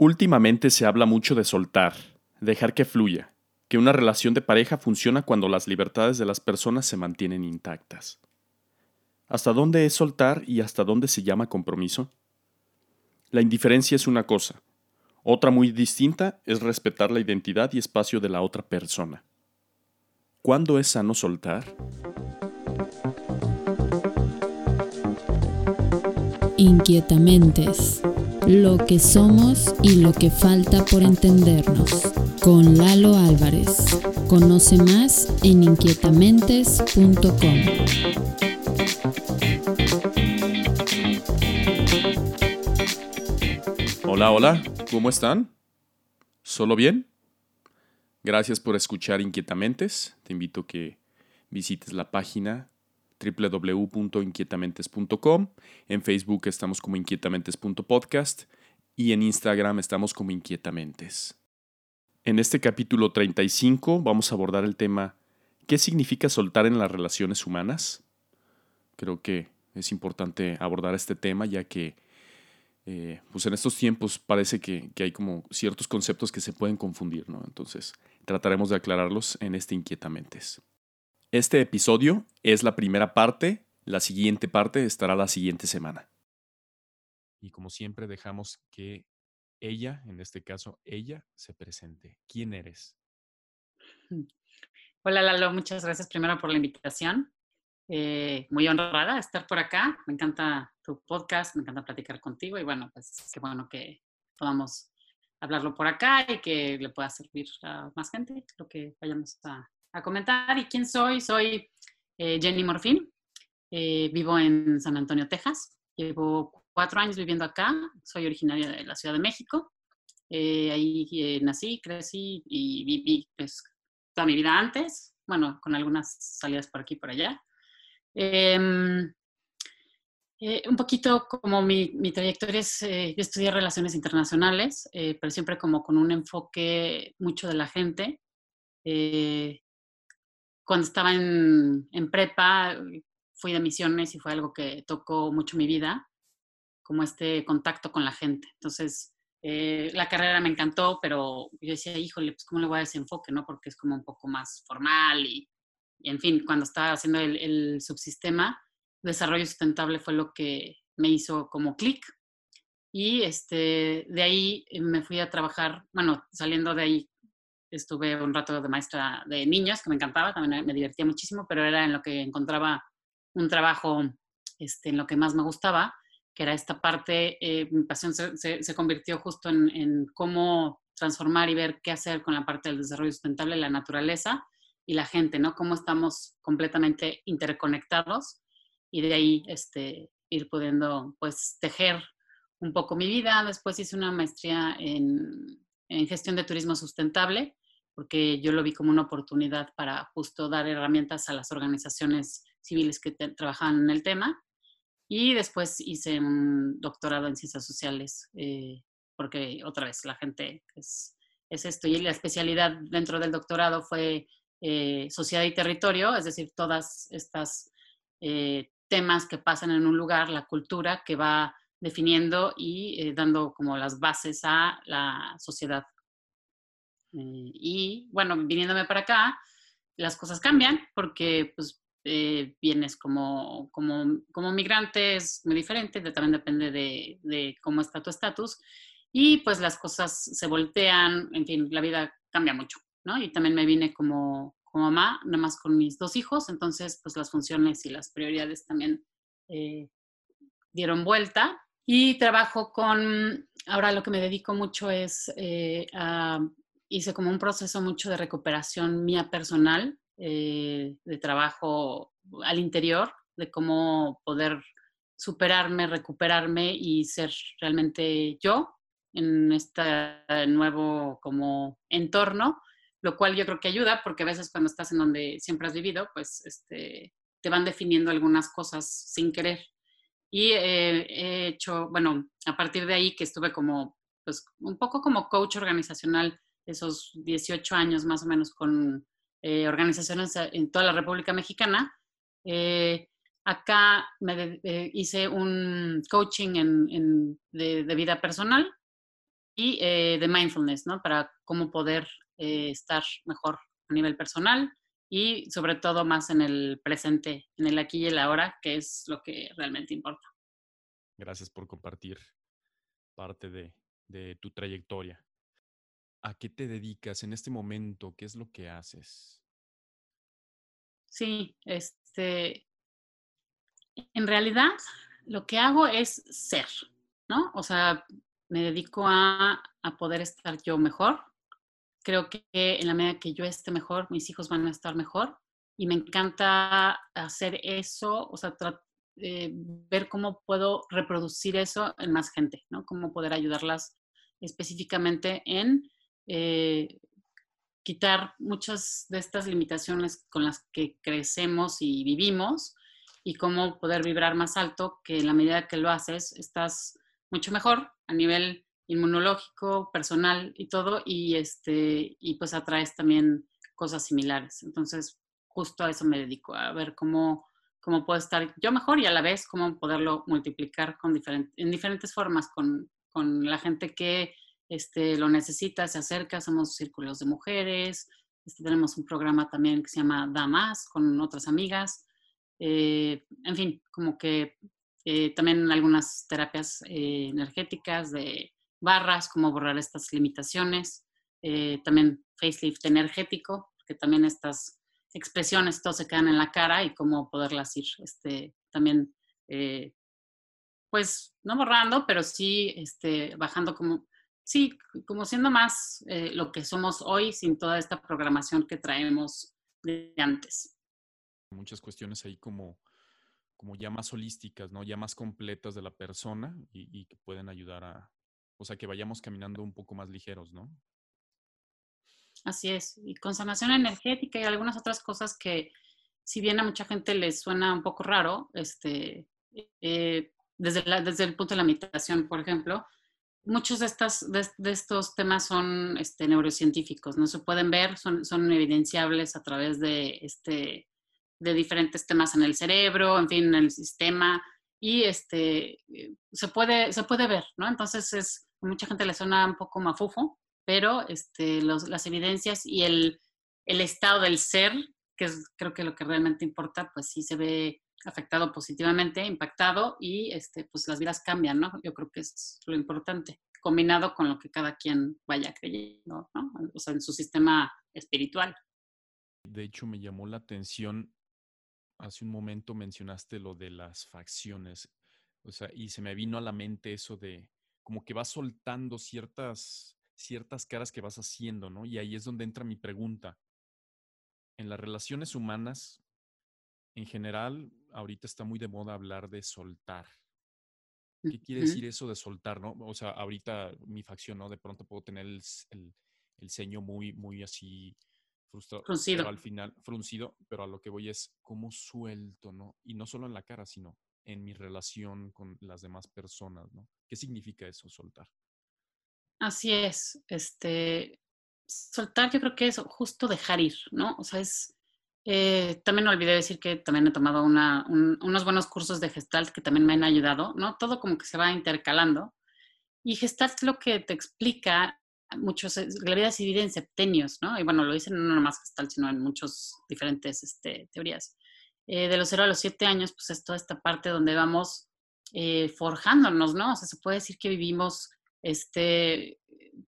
Últimamente se habla mucho de soltar, dejar que fluya, que una relación de pareja funciona cuando las libertades de las personas se mantienen intactas. ¿Hasta dónde es soltar y hasta dónde se llama compromiso? La indiferencia es una cosa, otra muy distinta es respetar la identidad y espacio de la otra persona. ¿Cuándo es sano soltar? Inquietamentes lo que somos y lo que falta por entendernos. Con Lalo Álvarez. Conoce más en inquietamentes.com. Hola, hola, ¿cómo están? ¿Solo bien? Gracias por escuchar Inquietamentes. Te invito a que visites la página www.inquietamentes.com. En Facebook estamos como inquietamentes.podcast y en Instagram estamos como inquietamentes. En este capítulo 35 vamos a abordar el tema ¿qué significa soltar en las relaciones humanas? Creo que es importante abordar este tema ya que eh, pues en estos tiempos parece que, que, hay como ciertos conceptos que se pueden confundir, ¿no? Entonces trataremos de aclararlos en este Inquietamentes. Este episodio es la primera parte, la siguiente parte estará la siguiente semana. Y como siempre dejamos que ella, en este caso ella, se presente. ¿Quién eres? Hola Lalo, muchas gracias primero por la invitación. Eh, muy honrada de estar por acá. Me encanta tu podcast, me encanta platicar contigo y bueno, pues qué bueno que podamos hablarlo por acá y que le pueda servir a más gente lo que vayamos a, a comentar. ¿Y quién soy? Soy eh, Jenny Morfín. Eh, vivo en San Antonio, Texas. Llevo cuatro años viviendo acá. Soy originaria de la Ciudad de México. Eh, ahí nací, crecí y viví pues, toda mi vida antes. Bueno, con algunas salidas por aquí y por allá. Em, un poquito como mi, mi trayectoria es, yo estudié relaciones internacionales, pero siempre como con un enfoque mucho de la gente cuando estaba en, prepa, fui de misiones y fue algo que tocó mucho mi vida, como este contacto con la gente. Entonces, eh, la carrera me encantó, pero yo decía, híjole, pues cómo le voy a dar ese enfoque, ¿no? Porque es como un poco más formal y, en fin, cuando estaba haciendo el, el subsistema, desarrollo sustentable fue lo que me hizo como clic. Y este, de ahí me fui a trabajar, bueno, saliendo de ahí estuve un rato de maestra de niños, que me encantaba, también me divertía muchísimo, pero era en lo que encontraba un trabajo este, en lo que más me gustaba, que era esta parte, eh, mi pasión se, se, convirtió justo en, en, cómo transformar y ver qué hacer con la parte del desarrollo sustentable, la naturaleza y la gente, ¿no? Cómo estamos completamente interconectados y de ahí este, ir pudiendo, pues, tejer un poco mi vida. Después hice una maestría en, en gestión de turismo sustentable porque yo lo vi como una oportunidad para justo dar herramientas a las organizaciones civiles que trabajaban en el tema. Y después hice un doctorado en ciencias sociales, eh, porque otra vez la gente es, es, esto. Y la especialidad dentro del doctorado fue eh, sociedad y territorio, es decir, todas estas eh, temas que pasan en un lugar, la cultura que va definiendo y dando como las bases a la sociedad eh, y bueno, viniéndome para acá, las cosas cambian porque pues eh, vienes como, como, como migrante, es muy diferente, también depende de, de cómo está tu estatus. Y pues las cosas se voltean, en fin, la vida cambia mucho, ¿no? Y también me vine como, como mamá, nada más con mis dos hijos, entonces pues las funciones y las prioridades también eh, dieron vuelta. Y trabajo con, ahora lo que me dedico mucho es a hice como un proceso mucho de recuperación mía personal, eh, de trabajo al interior, de cómo poder superarme, recuperarme y ser realmente yo en este nuevo como entorno, lo cual yo creo que ayuda porque a veces cuando estás en donde siempre has vivido, pues este, te van definiendo algunas cosas sin querer. Y he hecho, bueno, a partir de ahí que estuve como, pues un poco como coach organizacional esos 18 años más o menos con eh, organizaciones en toda la República Mexicana. Eh, acá me eh, hice un coaching en, de, vida personal eh, de mindfulness, ¿no? Para cómo poder eh, estar mejor a nivel personal y sobre todo más en el presente, en el aquí y el ahora, que es lo que realmente importa. Gracias por compartir parte de, de tu trayectoria. ¿A qué te dedicas en este momento? ¿Qué es lo que haces? Sí, este, en realidad lo que hago es ser, ¿no? O sea, me dedico a, a poder estar yo mejor. Creo que en la medida que yo esté mejor, mis hijos van a estar mejor. Y me encanta hacer eso, o sea, eh, ver cómo puedo reproducir eso en más gente, ¿no? Cómo poder ayudarlas específicamente en eh, quitar muchas de estas limitaciones con las que crecemos y vivimos y cómo poder vibrar más alto, que en la medida que lo haces estás mucho mejor a nivel inmunológico, personal y todo, y, este, y pues atraes también cosas similares. Entonces, justo a eso me dedico, a ver cómo, cómo puedo estar yo mejor y a la vez cómo poderlo multiplicar con en diferentes formas con, con la gente que este, lo necesita, se acerca, somos círculos de mujeres, este, tenemos un programa también que se llama Damas con otras amigas, eh, en fin, como que eh, también algunas terapias eh, energéticas de barras, cómo borrar estas limitaciones, también facelift energético, que también estas expresiones todos se quedan en la cara y cómo poderlas ir este, también, pues no borrando, pero sí este, bajando como sí, como siendo más eh, lo que somos hoy sin toda esta programación que traemos de antes. Muchas cuestiones ahí como, como ya más holísticas, ¿no? Ya más completas de la persona y, que pueden ayudar a, o sea, que vayamos caminando un poco más ligeros, ¿no? Así es. Y con sanación energética y algunas otras cosas que, si bien a mucha gente les suena un poco raro, este, eh, desde, desde el punto de la meditación, por ejemplo, muchos de, estas, de, estos temas son este, neurocientíficos, no se pueden ver, son, son evidenciables a través de, este, de diferentes temas en el cerebro, en fin, en el sistema, y este, se, puede, se puede ver, ¿no? Entonces, es, mucha gente le suena un poco mafufo, pero este, las evidencias y el, el estado del ser, que es creo que lo que realmente importa, pues sí se ve afectado positivamente, impactado y este, pues las vidas cambian, ¿no? Yo creo que es lo importante, combinado con lo que cada quien vaya creyendo, ¿no? O sea, en su sistema espiritual. De hecho, me llamó la atención, hace un momento mencionaste lo de las facciones, o sea, y se me vino a la mente eso de como que vas soltando ciertas, ciertas caras que vas haciendo, ¿no? Y ahí es donde entra mi pregunta. En las relaciones humanas, en general, ahorita está muy de moda hablar de soltar. ¿Qué quiere decir eso de soltar, no? O sea, ahorita mi facción, ¿no? De pronto puedo tener el, el, ceño muy, muy así frustrado. Fruncido. Pero al final, fruncido, pero a lo que voy es cómo suelto, ¿no? Y no solo en la cara, sino en mi relación con las demás personas, ¿no? ¿Qué significa eso, soltar? Así es. Este, soltar yo creo que es justo dejar ir, ¿no? O sea, es eh, también olvidé decir que también he tomado unos buenos cursos de Gestalt que también me han ayudado, ¿no? Todo como que se va intercalando. Y Gestalt lo que te explica, muchos, la vida se divide en septenios, ¿no? Y bueno, lo dicen no nomás Gestalt, sino en muchas diferentes este, teorías. Eh, de los 0 a los 7 años, pues es toda esta parte donde vamos eh, forjándonos, ¿no? O sea, se puede decir que vivimos este,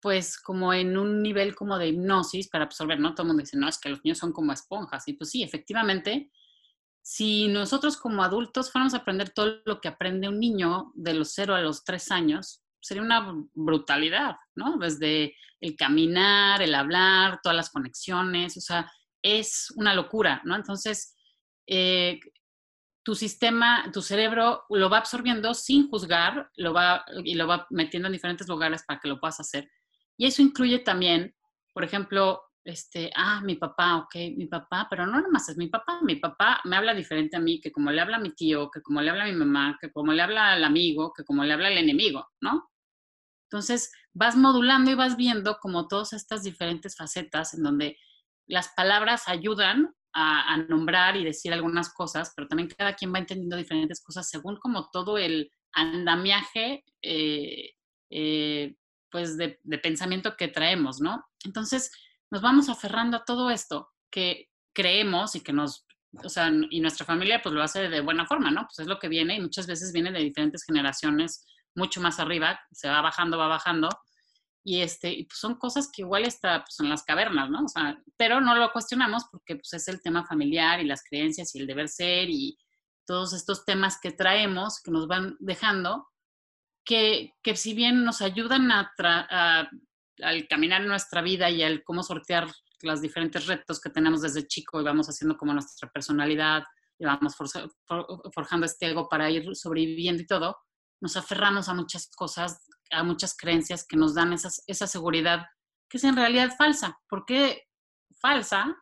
pues como en un nivel como de hipnosis para absorber, ¿no? Todo el mundo dice, no, es que los niños son como esponjas. Y pues sí, efectivamente, si nosotros como adultos fuéramos a aprender todo lo que aprende un niño de los 0 a los 3 años, sería una brutalidad, ¿no? Desde el caminar, el hablar, todas las conexiones, o sea, es una locura, ¿no? Entonces, eh, tu sistema, tu cerebro lo va absorbiendo sin juzgar, lo va y lo va metiendo en diferentes lugares para que lo puedas hacer. Y eso incluye también, por ejemplo, este, ah, mi papá, ok, mi papá, pero no nomás es mi papá, mi papá me habla diferente a mí que como le habla a mi tío, que como le habla a mi mamá, que como le habla al amigo, que como le habla al enemigo, ¿no? Entonces, vas modulando y vas viendo como todas estas diferentes facetas en donde las palabras ayudan a, nombrar y decir algunas cosas, pero también cada quien va entendiendo diferentes cosas según como todo el andamiaje eh, eh, pues, de, de pensamiento que traemos, ¿no? Entonces, nos vamos aferrando a todo esto que creemos y que nos, o sea, y nuestra familia pues lo hace de buena forma, ¿no? Pues es lo que viene y muchas veces viene de diferentes generaciones mucho más arriba, se va bajando, va bajando. Y este, pues son cosas que igual está pues, en las cavernas, ¿no? Pero no lo cuestionamos porque pues, es el tema familiar y las creencias y el deber ser y todos estos temas que traemos, que nos van dejando, que, que si bien nos ayudan a, a, al caminar en nuestra vida y al cómo sortear los diferentes retos que tenemos desde chico y vamos haciendo como nuestra personalidad y vamos forjando este ego para ir sobreviviendo y todo, nos aferramos a muchas cosas, a muchas creencias que nos dan esa seguridad que es en realidad falsa. ¿Por qué falsa?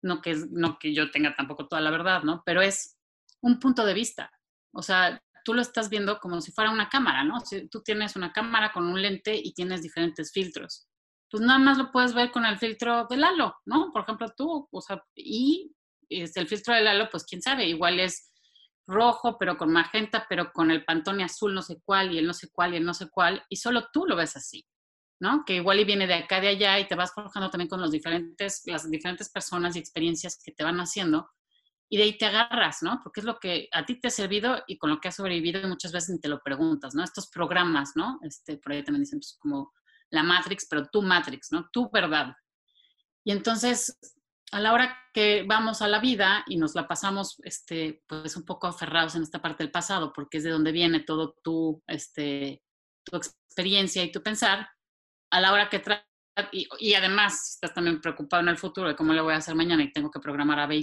No que, no que yo tenga tampoco toda la verdad, ¿no? Pero es un punto de vista. O sea, tú lo estás viendo como si fuera una cámara, ¿no? Si tú tienes una cámara con un lente y tienes diferentes filtros. Pues nada más lo puedes ver con el filtro del halo, ¿no? Por ejemplo, tú, o sea, y este, el filtro del halo, pues quién sabe, igual es rojo, pero con magenta, pero con el pantone azul no sé cuál y el no sé cuál y el no sé cuál, y solo tú lo ves así, ¿no? Que igual y viene de acá, de allá, y te vas forjando también con los diferentes, las diferentes personas y experiencias que te van haciendo, y de ahí te agarras, ¿no? Porque es lo que a ti te ha servido y con lo que has sobrevivido muchas veces ni te lo preguntas, ¿no? Estos programas, ¿no? Este, por ahí también dicen, pues, como la Matrix, pero tu Matrix, ¿no? Tu verdad. Y entonces a la hora que vamos a la vida y nos la pasamos este, pues un poco aferrados en esta parte del pasado, porque es de donde viene todo tu, este, tu experiencia y tu pensar, a la hora que y, y, además estás también preocupado en el futuro de cómo le voy a hacer mañana y tengo que programar a B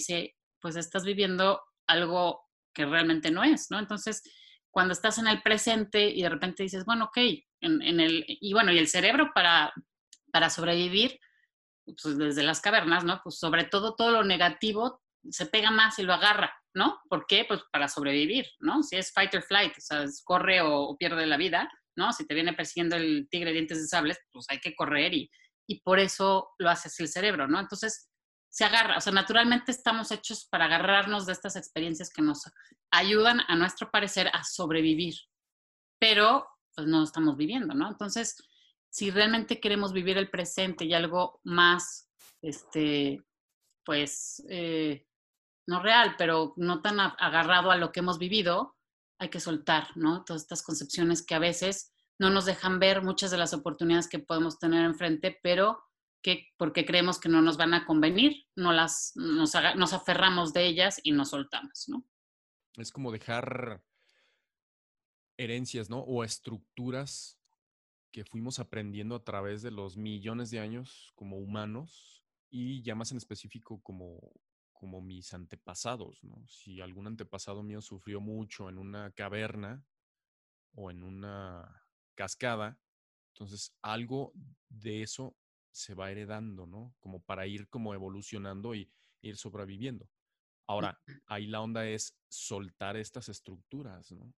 pues estás viviendo algo que realmente no es, ¿no? Entonces, cuando estás en el presente y de repente dices, bueno, ok, en, en el, y bueno, y el cerebro para, para sobrevivir, pues desde las cavernas, ¿no? Pues sobre todo todo lo negativo se pega más y lo agarra, ¿no? ¿Por qué? Pues para sobrevivir, ¿no? Si es fight or flight, o sea, corre o, pierde la vida, ¿no? Si te viene persiguiendo el tigre dientes de sables, pues hay que correr y, y por eso lo hace así el cerebro, ¿no? Entonces se agarra, o sea, naturalmente estamos hechos para agarrarnos de estas experiencias que nos ayudan, a nuestro parecer, a sobrevivir, pero pues no estamos viviendo, ¿no? Entonces, si realmente queremos vivir el presente y algo más, este, pues, eh, no real, pero no tan agarrado a lo que hemos vivido, hay que soltar, ¿no? Todas estas concepciones que a veces no nos dejan ver muchas de las oportunidades que podemos tener enfrente, pero que porque creemos que no nos van a convenir, no las, nos, nos aferramos de ellas y nos soltamos, ¿no? Es como dejar herencias, ¿no? O estructuras que fuimos aprendiendo a través de los millones de años como humanos y ya más en específico como, como mis antepasados, ¿no? Si algún antepasado mío sufrió mucho en una caverna o en una cascada, entonces algo de eso se va heredando, ¿no? Como para ir como evolucionando y ir sobreviviendo. Ahora, ahí la onda es soltar estas estructuras, ¿no?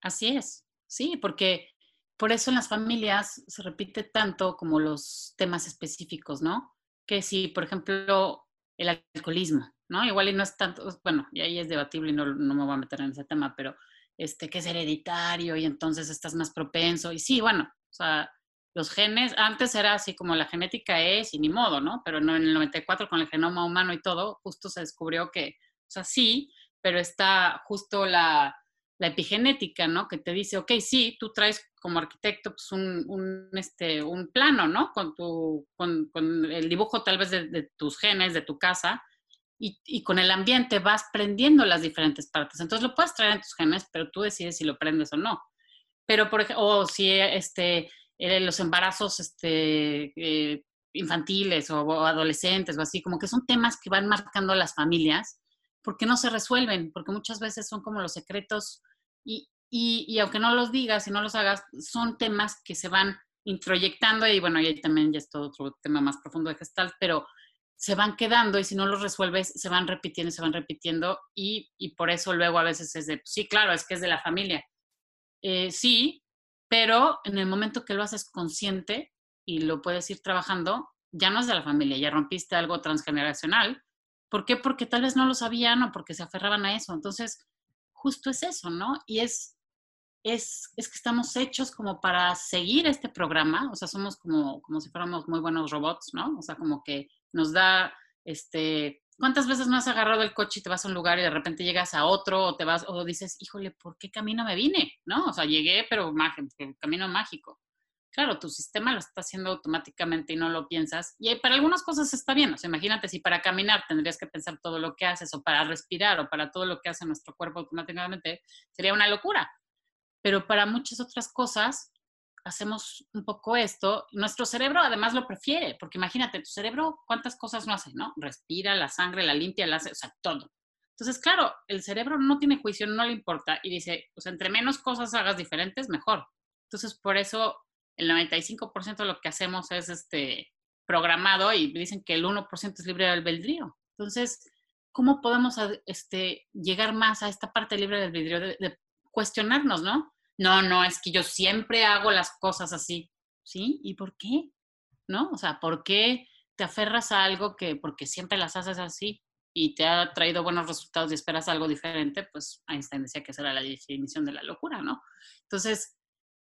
Así es, sí, porque por eso en las familias se repite tanto como los temas específicos, ¿no? Que si, por ejemplo, el alcoholismo, ¿no? Igual y no es tanto, bueno, y ahí es debatible y no, no me voy a meter en ese tema, pero este, que es hereditario y entonces estás más propenso. Y sí, bueno, o sea, los genes, antes era así como la genética es y ni modo, ¿no? Pero en el 94 con el genoma humano y todo, justo se descubrió que, o sea, sí, pero está justo la, la epigenética, ¿no? Que te dice, ok, sí, tú traes como arquitecto pues un, un, este, un plano, ¿no? Con, tu, con, con el dibujo tal vez de, tus genes, de tu casa, y, y, con el ambiente vas prendiendo las diferentes partes. Entonces lo puedes traer en tus genes, pero tú decides si lo prendes o no. Pero, por ejemplo, o si este, eh, los embarazos este, eh, infantiles o, o adolescentes o así, como que son temas que van marcando las familias porque no se resuelven, porque muchas veces son como los secretos y, y, y, aunque no los digas y no los hagas, son temas que se van introyectando y bueno, y ahí también ya es todo otro tema más profundo de Gestalt, pero se van quedando y si no los resuelves, se van repitiendo y se van repitiendo y, y por eso luego a veces es de, sí, claro, es que es de la familia. Eh, sí, pero en el momento que lo haces consciente y lo puedes ir trabajando, ya no es de la familia, ya rompiste algo transgeneracional ¿Por qué? Porque tal vez no lo sabían o porque se aferraban a eso. Entonces, justo es eso, ¿no? Y es, es, es, que estamos hechos como para seguir este programa, o sea, somos como, como si fuéramos muy buenos robots, ¿no? O sea, como que nos da, este, ¿cuántas veces no has agarrado el coche y te vas a un lugar y de repente llegas a otro o te vas, o dices, híjole, ¿por qué camino me vine? ¿No? O sea, llegué, pero camino mágico. Claro, tu sistema lo está haciendo automáticamente y no lo piensas. Y para algunas cosas está bien. O sea, imagínate si para caminar tendrías que pensar todo lo que haces, o para respirar, o para todo lo que hace nuestro cuerpo automáticamente, sería una locura pero para muchas otras cosas hacemos un poco esto. Nuestro cerebro además lo prefiere, porque imagínate, tu cerebro, ¿cuántas cosas no hace? ¿No? Respira, la sangre, la limpia, la hace, o sea, todo. Entonces, claro, el cerebro no tiene juicio, no le importa y dice, pues entre menos cosas hagas diferentes, mejor. Entonces, por eso el 95% de lo que hacemos es este programado y dicen que el 1% es libre de albedrío. Entonces, ¿cómo podemos este, llegar más a esta parte libre del albedrío de cuestionarnos, ¿no? no, no, es que yo siempre hago las cosas así, ¿sí? ¿Y por qué? ¿No? O sea, ¿por qué te aferras a algo que porque siempre las haces así y te ha traído buenos resultados y esperas algo diferente? Pues Einstein decía que esa era la definición de la locura, ¿no? Entonces,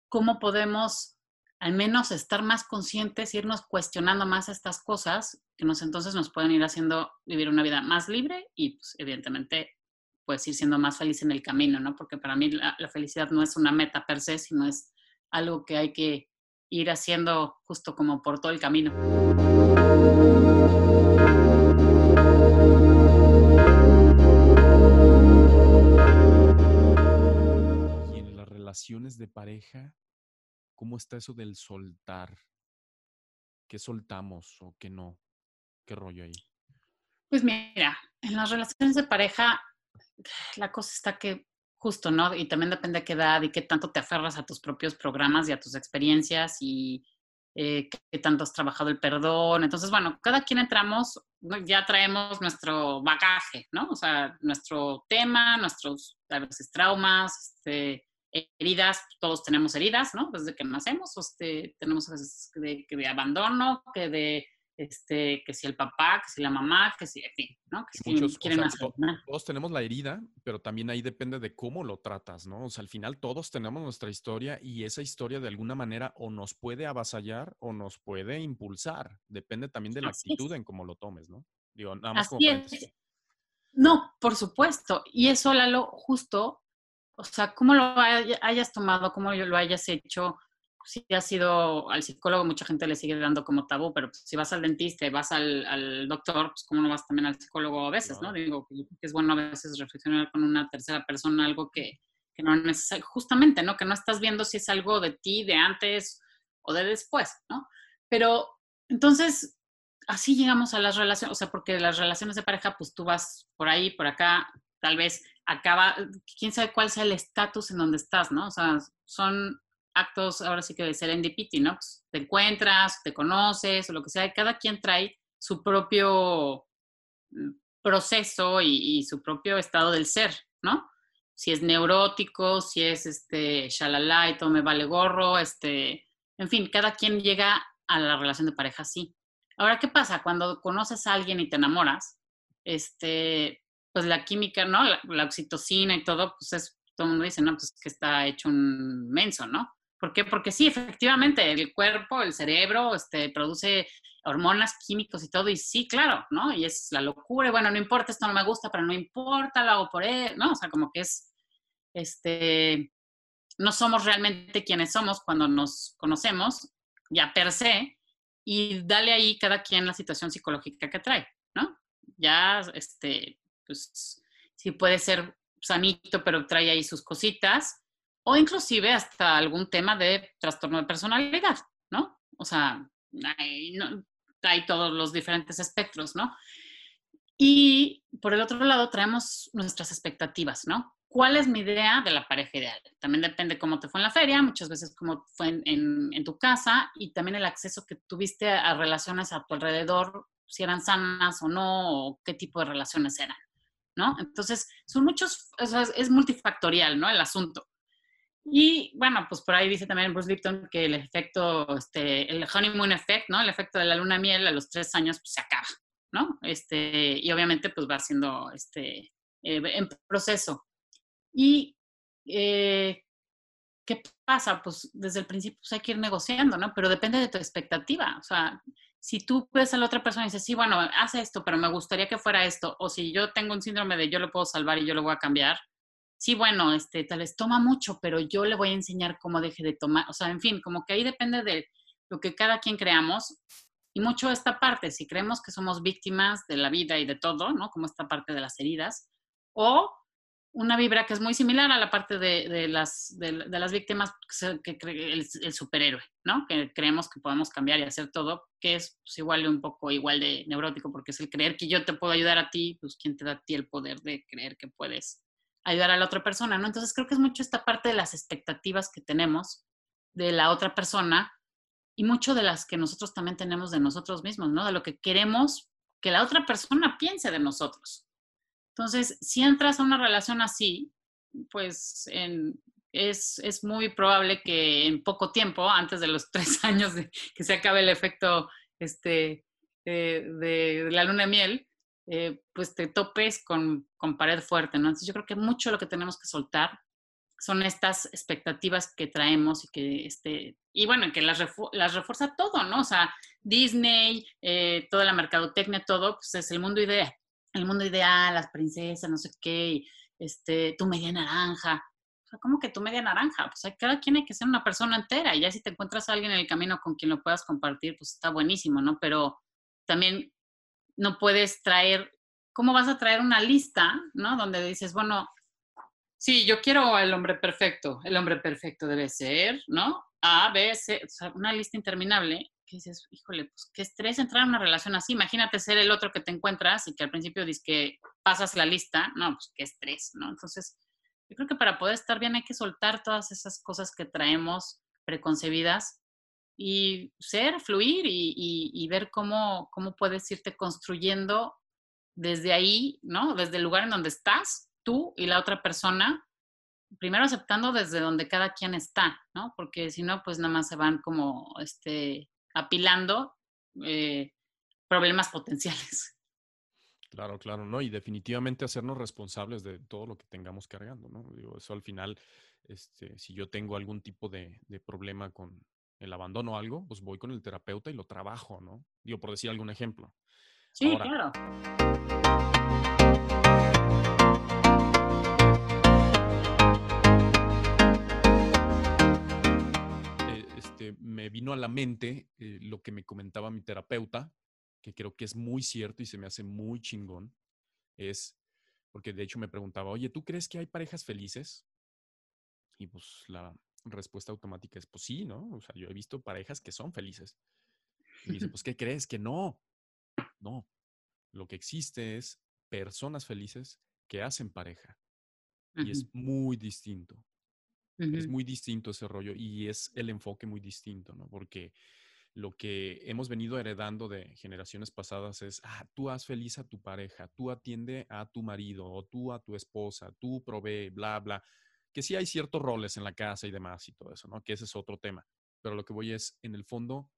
¿cómo podemos al menos estar más conscientes, irnos cuestionando más estas cosas que nos entonces nos pueden ir haciendo vivir una vida más libre y pues evidentemente pues ir siendo más feliz en el camino, ¿no? Porque para mí la, felicidad no es una meta per se, sino es algo que hay que ir haciendo justo como por todo el camino. Y en las relaciones de pareja, ¿cómo está eso del soltar? ¿Qué soltamos o qué no? ¿Qué rollo ahí? Pues mira, en las relaciones de pareja la cosa está que justo, ¿no? Y también depende de qué edad y qué tanto te aferras a tus propios programas y a tus experiencias y eh, qué tanto has trabajado el perdón. Entonces, bueno, cada quien entramos, ya traemos nuestro bagaje, ¿no? O sea, nuestro tema, nuestros a veces traumas, este, heridas, todos tenemos heridas, ¿no? Desde que nacemos, este, tenemos a veces de, de abandono, que de este, que si el papá, que si la mamá, que si, en fin, ¿no? Que si quieren hacer, Todos tenemos la herida, pero también ahí depende de cómo lo tratas, ¿no? O sea, al final todos tenemos nuestra historia y esa historia de alguna manera o nos puede avasallar o nos puede impulsar. Depende también de la actitud en cómo lo tomes, ¿no? Digo, nada más como No, por supuesto. Y eso, Lalo, justo, o sea, cómo lo hayas tomado, cómo lo hayas hecho, si has ido al psicólogo, mucha gente le sigue dando como tabú, pero pues, si vas al dentista y vas al, doctor, pues cómo no vas también al psicólogo a veces, ¿no? Digo, que es bueno a veces reflexionar con una tercera persona algo que, que no es justamente, ¿no? Que no estás viendo si es algo de ti, de antes o de después, ¿no? Pero entonces, así llegamos a las relaciones, o sea, porque las relaciones de pareja, pues tú vas por ahí, por acá, tal vez acaba, quién sabe cuál sea el estatus en donde estás, ¿no? O sea, son actos ahora sí que de serendipity, ¿no? Pues, te encuentras, te conoces o lo que sea, y cada quien trae su propio mm, proceso y, su propio estado del ser, ¿no? Si es neurótico, si es este shalala y todo me vale gorro, este, en fin, cada quien llega a la relación de pareja así. Ahora, ¿qué pasa? Cuando conoces a alguien y te enamoras, este, pues la química, ¿no? La, la oxitocina y todo, pues es, todo el mundo dice, no, pues que está hecho un menso, ¿no? ¿Por qué? Porque sí, efectivamente, el cuerpo, el cerebro, este, produce hormonas, químicos y todo, y sí, claro, ¿no? Y es la locura, y bueno, no importa, esto no me gusta, pero no importa, lo hago por él, ¿no? O sea, como que es, este, no somos realmente quienes somos cuando nos conocemos, ya per se, y dale ahí cada quien la situación psicológica que trae, ¿no? Ya, este, pues, sí puede ser sanito, pero trae ahí sus cositas, o inclusive hasta algún tema de trastorno de personalidad, ¿no? O sea, hay, todos los diferentes espectros, ¿no? Y por el otro lado traemos nuestras expectativas, ¿no? ¿Cuál es mi idea de la pareja ideal? También depende cómo te fue en la feria, muchas veces cómo fue en, tu casa y también el acceso que tuviste a relaciones a tu alrededor, si eran sanas o no, o qué tipo de relaciones eran, ¿no? Entonces, son muchos, es multifactorial, ¿no? El asunto. Y bueno, pues por ahí dice también Bruce Lipton que el efecto, este, el honeymoon effect, ¿no? El efecto de la luna miel a los tres años pues, se acaba, ¿no? Este, y obviamente pues va siendo este, eh, en proceso. Y eh, ¿qué pasa? Pues desde el principio pues, hay que ir negociando, ¿no? Pero depende de tu expectativa. O sea, si tú ves a la otra persona y dices, sí, bueno, hace esto, pero me gustaría que fuera esto, o si yo tengo un síndrome de yo lo puedo salvar y yo lo voy a cambiar, sí, bueno, este, tal vez toma mucho, pero yo le voy a enseñar cómo deje de tomar. O sea, en fin, como que ahí depende de lo que cada quien creamos. Y mucho esta parte, si creemos que somos víctimas de la vida y de todo, ¿no? Como esta parte de las heridas, o una vibra que es muy similar a la parte de, las, de, las víctimas, que, el, el, superhéroe, ¿no? Que creemos que podemos cambiar y hacer todo, que es pues, igual un poco igual de neurótico, porque es el creer que yo te puedo ayudar a ti, pues ¿quién te da a ti el poder de creer que puedes ayudar a la otra persona, ¿no? Entonces creo que es mucho esta parte de las expectativas que tenemos de la otra persona y mucho de las que nosotros también tenemos de nosotros mismos, ¿no? De lo que queremos que la otra persona piense de nosotros. Entonces, si entras a una relación así, pues es, muy probable que en poco tiempo, antes de los tres años de que se acabe el efecto este, eh, de, la luna de miel, eh, pues te topes con, pared fuerte, ¿no? Entonces yo creo que mucho lo que tenemos que soltar son estas expectativas que traemos y que, este, y bueno, que las, las refuerza todo, ¿no? O sea, Disney, eh, toda la mercadotecnia, todo, pues es el mundo ideal el mundo ideal, las princesas, no sé qué, este, tu media naranja. O sea, ¿cómo que tu media naranja? Pues cada quien hay que ser una persona entera. Y ya si te encuentras a alguien en el camino con quien lo puedas compartir, pues está buenísimo, ¿no? Pero también no puedes traer, ¿cómo vas a traer una lista, ¿no? Donde dices, bueno, sí, yo quiero el hombre perfecto. El hombre perfecto debe ser, ¿no? A, B, C, o sea, una lista interminable dices, híjole, pues qué estrés entrar en una relación así. Imagínate ser el otro que te encuentras y que al principio dices que pasas la lista. No, pues qué estrés, ¿no? Entonces, yo creo que para poder estar bien hay que soltar todas esas cosas que traemos preconcebidas y ser, fluir y, ver cómo, cómo puedes irte construyendo desde ahí, ¿no? Desde el lugar en donde estás, tú y la otra persona, primero aceptando desde donde cada quien está, ¿no? Porque si no, pues nada más se van como, este, apilando eh, problemas potenciales. Claro, claro, ¿no? Y definitivamente hacernos responsables de todo lo que tengamos cargando, ¿no? Digo, eso al final, este, si yo tengo algún tipo de, problema con el abandono o algo, pues voy con el terapeuta y lo trabajo, ¿no? Digo, por decir algún ejemplo. Sí, claro. Me vino a la mente eh, lo que me comentaba mi terapeuta, que creo que es muy cierto y se me hace muy chingón, es, porque de hecho me preguntaba, oye, ¿tú crees que hay parejas felices? Y pues la respuesta automática es, pues sí, ¿no? O sea, yo he visto parejas que son felices. Y dice, pues, ¿qué crees? Que no. No. Lo que existe es personas felices que hacen pareja. Y es muy distinto. Es muy distinto ese rollo y es el enfoque muy distinto, ¿no? Porque lo que hemos venido heredando de generaciones pasadas es, ah, tú haz feliz a tu pareja, tú atiende a tu marido o tú a tu esposa, tú provee, bla, bla. Que sí hay ciertos roles en la casa y demás y todo eso, ¿no? Que ese es otro tema. Pero lo que voy es, en el fondo,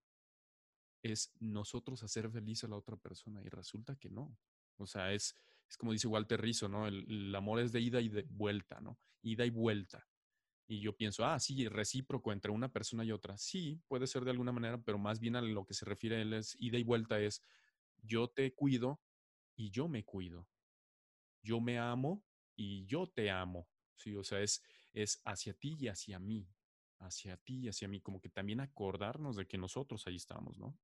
es nosotros hacer feliz a la otra persona y resulta que no. O sea, es, es como dice Walter Rizzo, ¿no? El, el amor es de ida y de vuelta, ¿no? Ida y vuelta. Y yo pienso, ah, sí, recíproco entre una persona y otra. Sí, puede ser de alguna manera, pero más bien a lo que se refiere él es ida y vuelta es, yo te cuido y yo me cuido. Yo me amo y yo te amo. Sí, o sea, es, es hacia ti y hacia mí. Hacia ti y hacia mí. Como que también acordarnos de que nosotros ahí estamos, ¿no?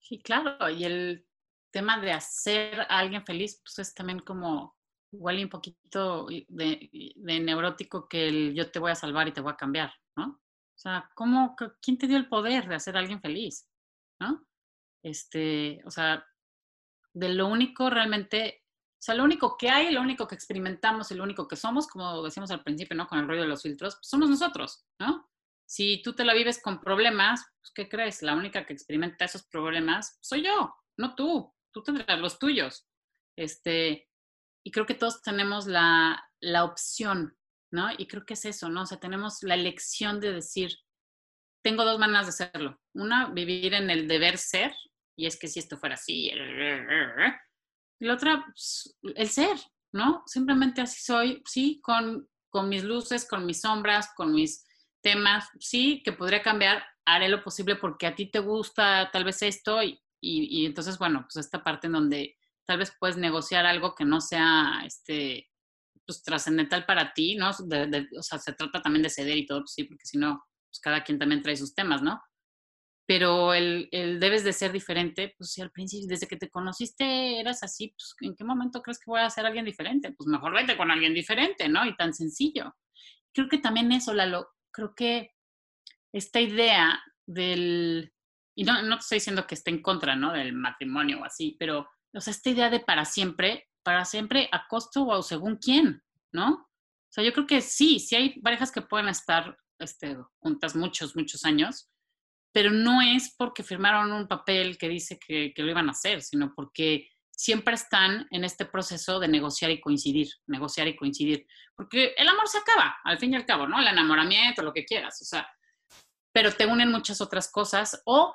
Sí, claro. Y el tema de hacer a alguien feliz, pues es también como igual un poquito de, neurótico que el yo te voy a salvar y te voy a cambiar, ¿no? O sea, ¿cómo, ¿quién te dio el poder de hacer a alguien feliz? ¿No? Este, o sea, de lo único realmente, o sea, lo único que hay, lo único que experimentamos y lo único que somos, como decíamos al principio, ¿no? Con el rollo de los filtros, pues somos nosotros, ¿no? Si tú te la vives con problemas, pues, ¿qué crees? La única que experimenta esos problemas soy yo, no tú. Tú tendrás los tuyos. Este, y creo que todos tenemos la, la opción, ¿no? Y creo que es eso, ¿no? O sea, tenemos la elección de decir, tengo dos maneras de hacerlo. Una, vivir en el deber ser, y es que si esto fuera así, y la otra, pues, el ser, ¿no? Simplemente así soy, sí, con, con mis luces, con mis sombras, con mis temas, sí, que podría cambiar, haré lo posible porque a ti te gusta tal vez esto y, y, entonces, bueno, pues esta parte en donde tal vez puedes negociar algo que no sea, este, pues trascendental para ti, ¿no? o sea, se trata también de ceder y todo, pues, sí, porque si no, pues cada quien también trae sus temas, ¿no? Pero el, el, debes de ser diferente, pues si al principio, desde que te conociste eras así, pues ¿en qué momento crees que voy a ser alguien diferente? Pues mejor vete con alguien diferente, ¿no? Y tan sencillo. Creo que también eso, Lalo, creo que esta idea del, y no, no estoy diciendo que esté en contra, ¿no? Del matrimonio o así, pero, o sea, esta idea de para siempre, para siempre a costo o según quién, ¿no? O sea, yo creo que sí, sí hay parejas que pueden estar este, juntas muchos, muchos años, pero no es porque firmaron un papel que dice que, que, lo iban a hacer, sino porque siempre están en este proceso de negociar y coincidir, negociar y coincidir. Porque el amor se acaba, al fin y al cabo, ¿no? El enamoramiento, lo que quieras, o sea, pero te unen muchas otras cosas o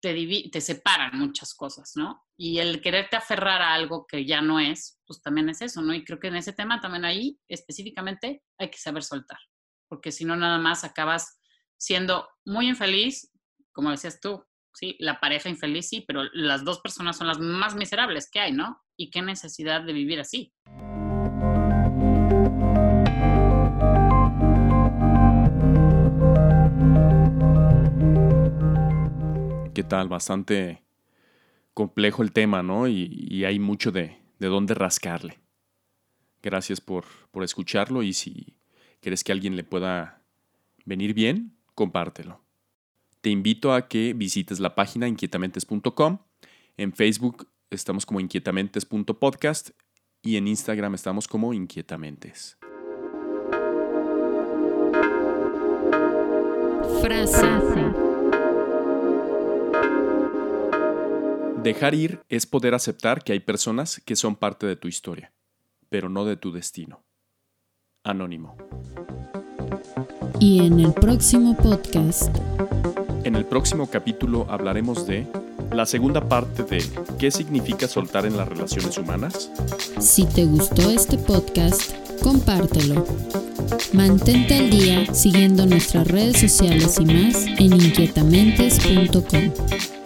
te, te separan muchas cosas, ¿no? Y el quererte aferrar a algo que ya no es, pues también es eso, ¿no? Y creo que en ese tema también ahí específicamente hay que saber soltar, porque si no nada más acabas siendo muy infeliz, como decías tú, sí, la pareja infeliz sí, pero las dos personas son las más miserables que hay, ¿no? Y qué necesidad de vivir así. ¿Qué tal? Bastante complejo el tema, ¿no? Y, hay mucho de, de, dónde rascarle. Gracias por, por escucharlo y si quieres que alguien le pueda venir bien, compártelo. Te invito a que visites la página inquietamentes.com. En Facebook estamos como inquietamentes.podcast y en Instagram estamos como inquietamentes. Frase. Dejar ir es poder aceptar que hay personas que son parte de tu historia, pero no de tu destino. Anónimo. Y en el próximo podcast. En el próximo capítulo hablaremos de la segunda parte de ¿qué significa soltar en las relaciones humanas? Si te gustó este podcast, compártelo. Mantente al día siguiendo nuestras redes sociales y más en inquietamentes.com.